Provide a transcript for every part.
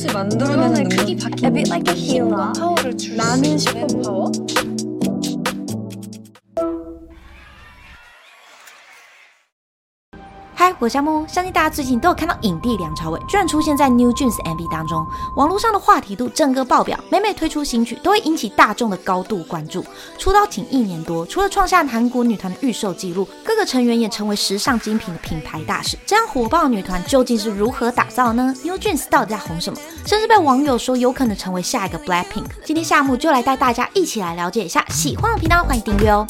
조금씩 만들어내는 능력. a bit like a hero. 파워를 줄수 있는 파워? 我是夏木，相信大家最近都有看到影帝梁朝伟居然出现在 New Jeans MV 当中，网络上的话题度整个爆表，每每推出新曲都会引起大众的高度关注。出道仅一年多，除了创下韩国女团的预售纪录，各个成员也成为时尚精品的品牌大使。这样火爆的女团究竟是如何打造呢？New Jeans 到底在红什么？甚至被网友说有可能成为下一个 Blackpink。今天夏木就来带大家一起来了解一下，喜欢的频道欢迎订阅哦。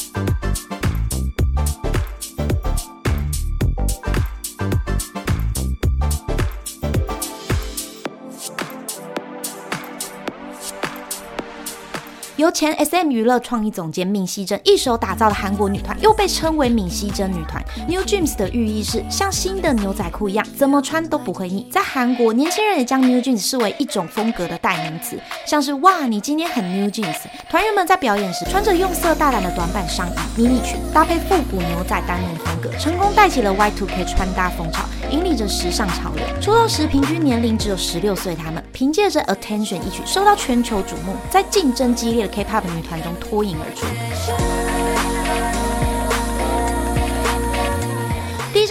由前 SM 娱乐创意总监闵熙珍一手打造的韩国女团，又被称为闵熙珍女团。New Jeans 的寓意是像新的牛仔裤一样，怎么穿都不会腻。在韩国，年轻人也将 New Jeans 视为一种风格的代名词，像是哇，你今天很 New Jeans。团员们在表演时穿着用色大胆的短版上衣、迷你裙，搭配复古牛仔单人风格，成功带起了 Y2K 穿搭风潮，引领着时尚潮流。出道时平均年龄只有十六岁，他们凭借着 Attention 一曲受到全球瞩目，在竞争激烈的 K-pop 女团中脱颖而出。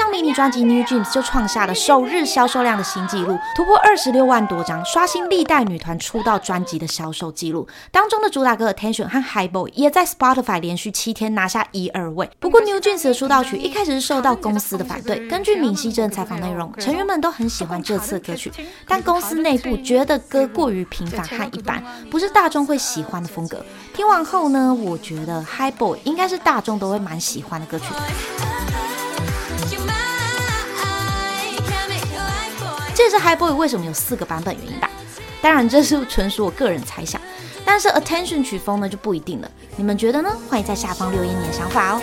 张迷你专辑《New Jeans》就创下了首日销售量的新纪录，突破二十六万多张，刷新历代女团出道专辑的销售纪录。当中的主打歌《Attention》和《High Boy》也在 Spotify 连续七天拿下一二位。不过，New Jeans 的出道曲一开始是受到公司的反对。根据闵熙珍采访内容，成员们都很喜欢这次的歌曲，但公司内部觉得歌过于平凡和一般，不是大众会喜欢的风格。听完后呢，我觉得《High Boy》应该是大众都会蛮喜欢的歌曲。这也是 High Boy 为什么有四个版本原因吧。当然，这是纯属我个人猜想。但是 Attention 曲风呢就不一定了，你们觉得呢？欢迎在下方留言你的想法哦。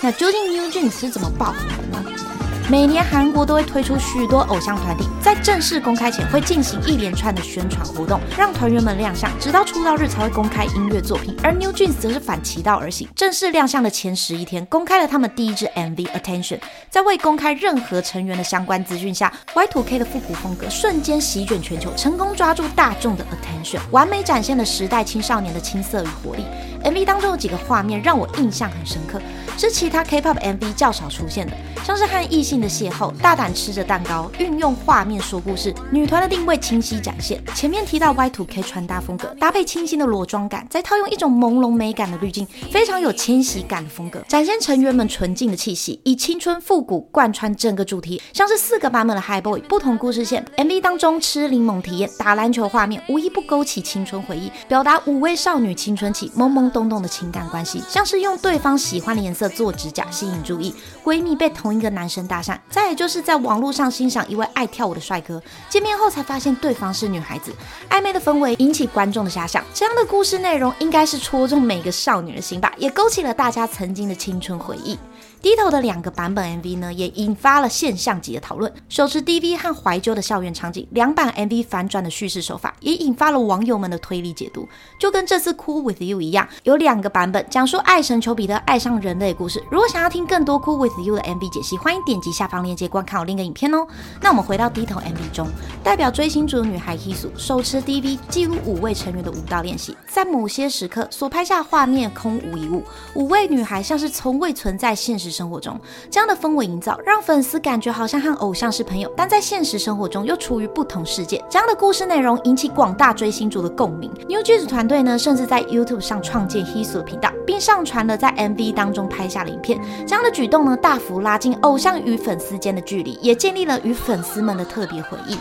那究竟 New Jeans 是怎么爆的？每年韩国都会推出许多偶像团体，在正式公开前会进行一连串的宣传活动，让团员们亮相，直到出道日才会公开音乐作品。而 New Jeans 则是反其道而行，正式亮相的前十一天，公开了他们第一支 MV《Attention》。在未公开任何成员的相关资讯下，Y2K 的复古风格瞬间席卷全球，成功抓住大众的 attention，完美展现了时代青少年的青涩与活力。MV 当中有几个画面让我印象很深刻，是其他 K-pop MV 较少出现的，像是和异性的邂逅，大胆吃着蛋糕，运用画面说故事，女团的定位清晰展现。前面提到 Y2K 穿搭风格，搭配清新的裸妆感，再套用一种朦胧美感的滤镜，非常有千禧感的风格，展现成员们纯净的气息，以青春复古贯穿整个主题，像是四个版本的 High Boy，不同故事线。MV 当中吃柠檬体验打篮球画面，无一不勾起青春回忆，表达五位少女青春期懵懵懂懂的情感关系，像是用对方喜欢的颜色做指甲吸引注意，闺蜜被同一个男生搭讪，再也就是在网络上欣赏一位爱跳舞的帅哥，见面后才发现对方是女孩子，暧昧的氛围引起观众的遐想。这样的故事内容应该是戳中每个少女的心吧，也勾起了大家曾经的青春回忆。低头的两个版本 MV 呢，也引发了现象级的讨论。手持 DV 和怀旧的校园场景，两版 MV 反转的叙事手法，也引发了网友们的推理解读。就跟这次《Cool with You》一样，有两个版本讲述爱神丘比特爱上人类的故事。如果想要听更多《Cool with You》的 MV 解析，欢迎点击下方链接观看我另一个影片哦。那我们回到低头 MV 中，代表追星族的女孩 Hisu 手持 DV 记录五位成员的舞蹈练习，在某些时刻所拍下画面空无一物，五位女孩像是从未存在现实生活中，这样的氛围营造让粉丝感觉好像和偶像是朋友，但在现实生活中又处于不同世界。这样的故事内容引起广大追星族的共鸣。New Jeans 团队呢，甚至在 YouTube 上创建 Hisu 频道，并上传了在 MV 当中拍下的影片。这样的举动呢，大幅拉近偶像与粉丝间的距离，也建立了与粉丝们的特别回忆。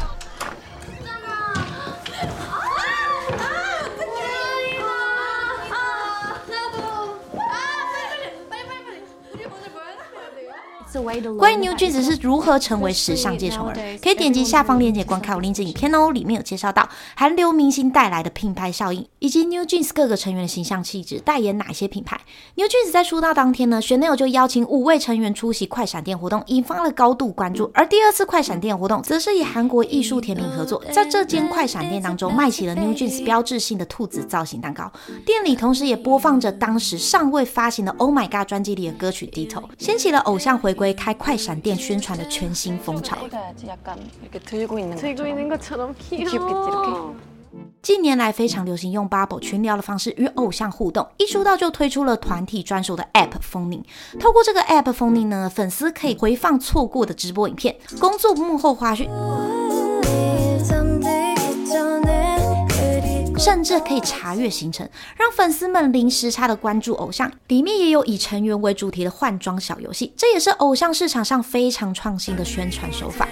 关于 New Jeans 是如何成为时尚界宠儿，可以点击下方链接观看我另一支影片哦，里面有介绍到韩流明星带来的品牌效应，以及 New Jeans 各个成员的形象气质，代言哪些品牌。New Jeans 在出道当天呢，Chanel 就邀请五位成员出席快闪店活动，引发了高度关注。而第二次快闪店活动，则是以韩国艺术甜品合作，在这间快闪店当中卖起了 New Jeans 标志性的兔子造型蛋糕。店里同时也播放着当时尚未发行的 Oh My God 专辑里的歌曲《低头》，掀起了偶像回归开快闪店宣传的全新风潮。近年来非常流行用 Bubble 群聊的方式与偶像互动，一出道就推出了团体专属的 App 封印。透过这个 App 封印呢，粉丝可以回放错过的直播影片、工作幕后花絮，甚至可以查阅行程，让粉丝们零时差的关注偶像。里面也有以成员为主题的换装小游戏，这也是偶像市场上非常创新的宣传手法。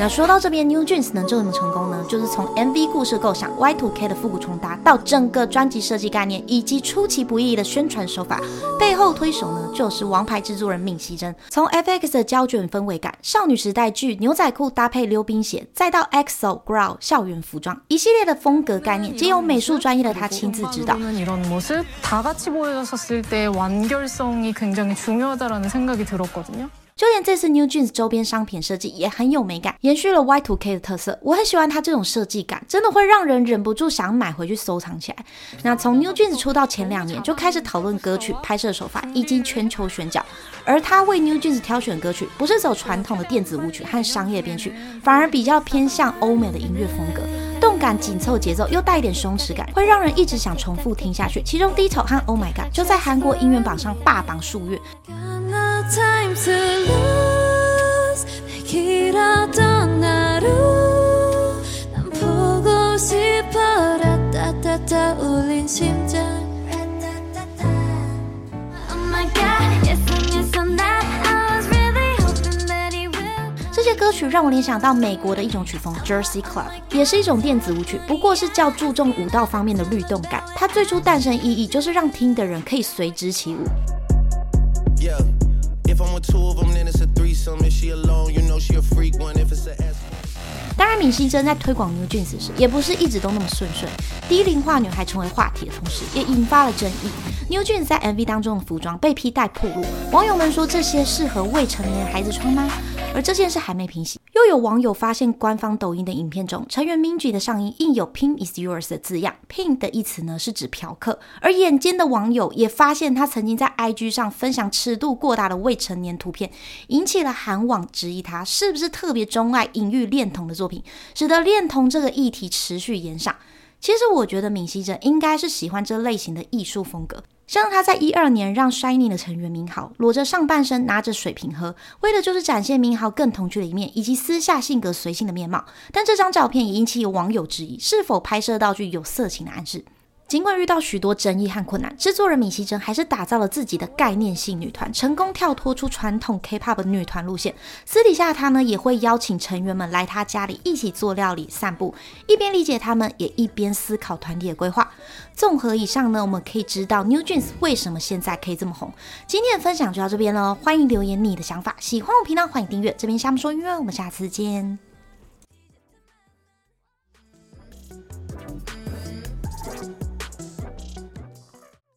那说到这边，New Jeans 能这么成功呢？就是从 MV 故事构想、Y2K 的复古重搭，到整个专辑设计概念，以及出其不意的宣传手法，背后推手呢，就是王牌制作人闵熙珍。从 FX 的胶卷氛围感、少女时代剧牛仔裤搭配溜冰鞋，再到 EXO、Grow 校园服装，一系列的风格概念，皆由美术专业的他亲自指导。就连这次 New Jeans 周边商品设计也很有美感，延续了 Y2K 的特色。我很喜欢它这种设计感，真的会让人忍不住想买回去收藏起来。那从 New Jeans 出道前两年就开始讨论歌曲、拍摄手法以及全球选角，而他为 New Jeans 挑选歌曲不是走传统的电子舞曲和商业编曲，反而比较偏向欧美的音乐风格，动感紧凑节奏又带一点松弛感，会让人一直想重复听下去。其中《低头》和《Oh My God》就在韩国音乐榜上霸榜数月。这些歌曲让我联想到美国的一种曲风 Jersey Club，也是一种电子舞曲，不过是较注重舞蹈方面的律动感。它最初诞生意义就是让听的人可以随之起舞。当然，闵熙珍在推广 New Jeans 时，也不是一直都那么顺顺。低龄化女孩成为话题的同时，也引发了争议。New Jeans 在 MV 当中的服装被批带破路，网友们说这些适合未成年孩子穿吗？而这件事还没平息，又有网友发现官方抖音的影片中，成员 Minji 的上衣印有 “Pink is yours” 的字样。Pink 的意思呢是指嫖客。而眼尖的网友也发现，他曾经在 IG 上分享尺度过大的未成年图片，引起了韩网质疑他是不是特别钟爱隐喻恋童的作品，使得恋童这个议题持续延上。其实我觉得闵熙珍应该是喜欢这类型的艺术风格。像他在一二年让 Shining 的成员明豪裸着上半身拿着水瓶喝，为的就是展现明豪更童趣的一面，以及私下性格随性的面貌。但这张照片也引起网友质疑，是否拍摄道具有色情的暗示。尽管遇到许多争议和困难，制作人闵熙珍还是打造了自己的概念性女团，成功跳脱出传统 K-pop 女团路线。私底下，他呢也会邀请成员们来他家里一起做料理、散步，一边理解他们，也一边思考团体的规划。综合以上呢，我们可以知道 New Jeans 为什么现在可以这么红。今天的分享就到这边了，欢迎留言你的想法。喜欢我频道，欢迎订阅。这边夏木说音乐，我们下次见。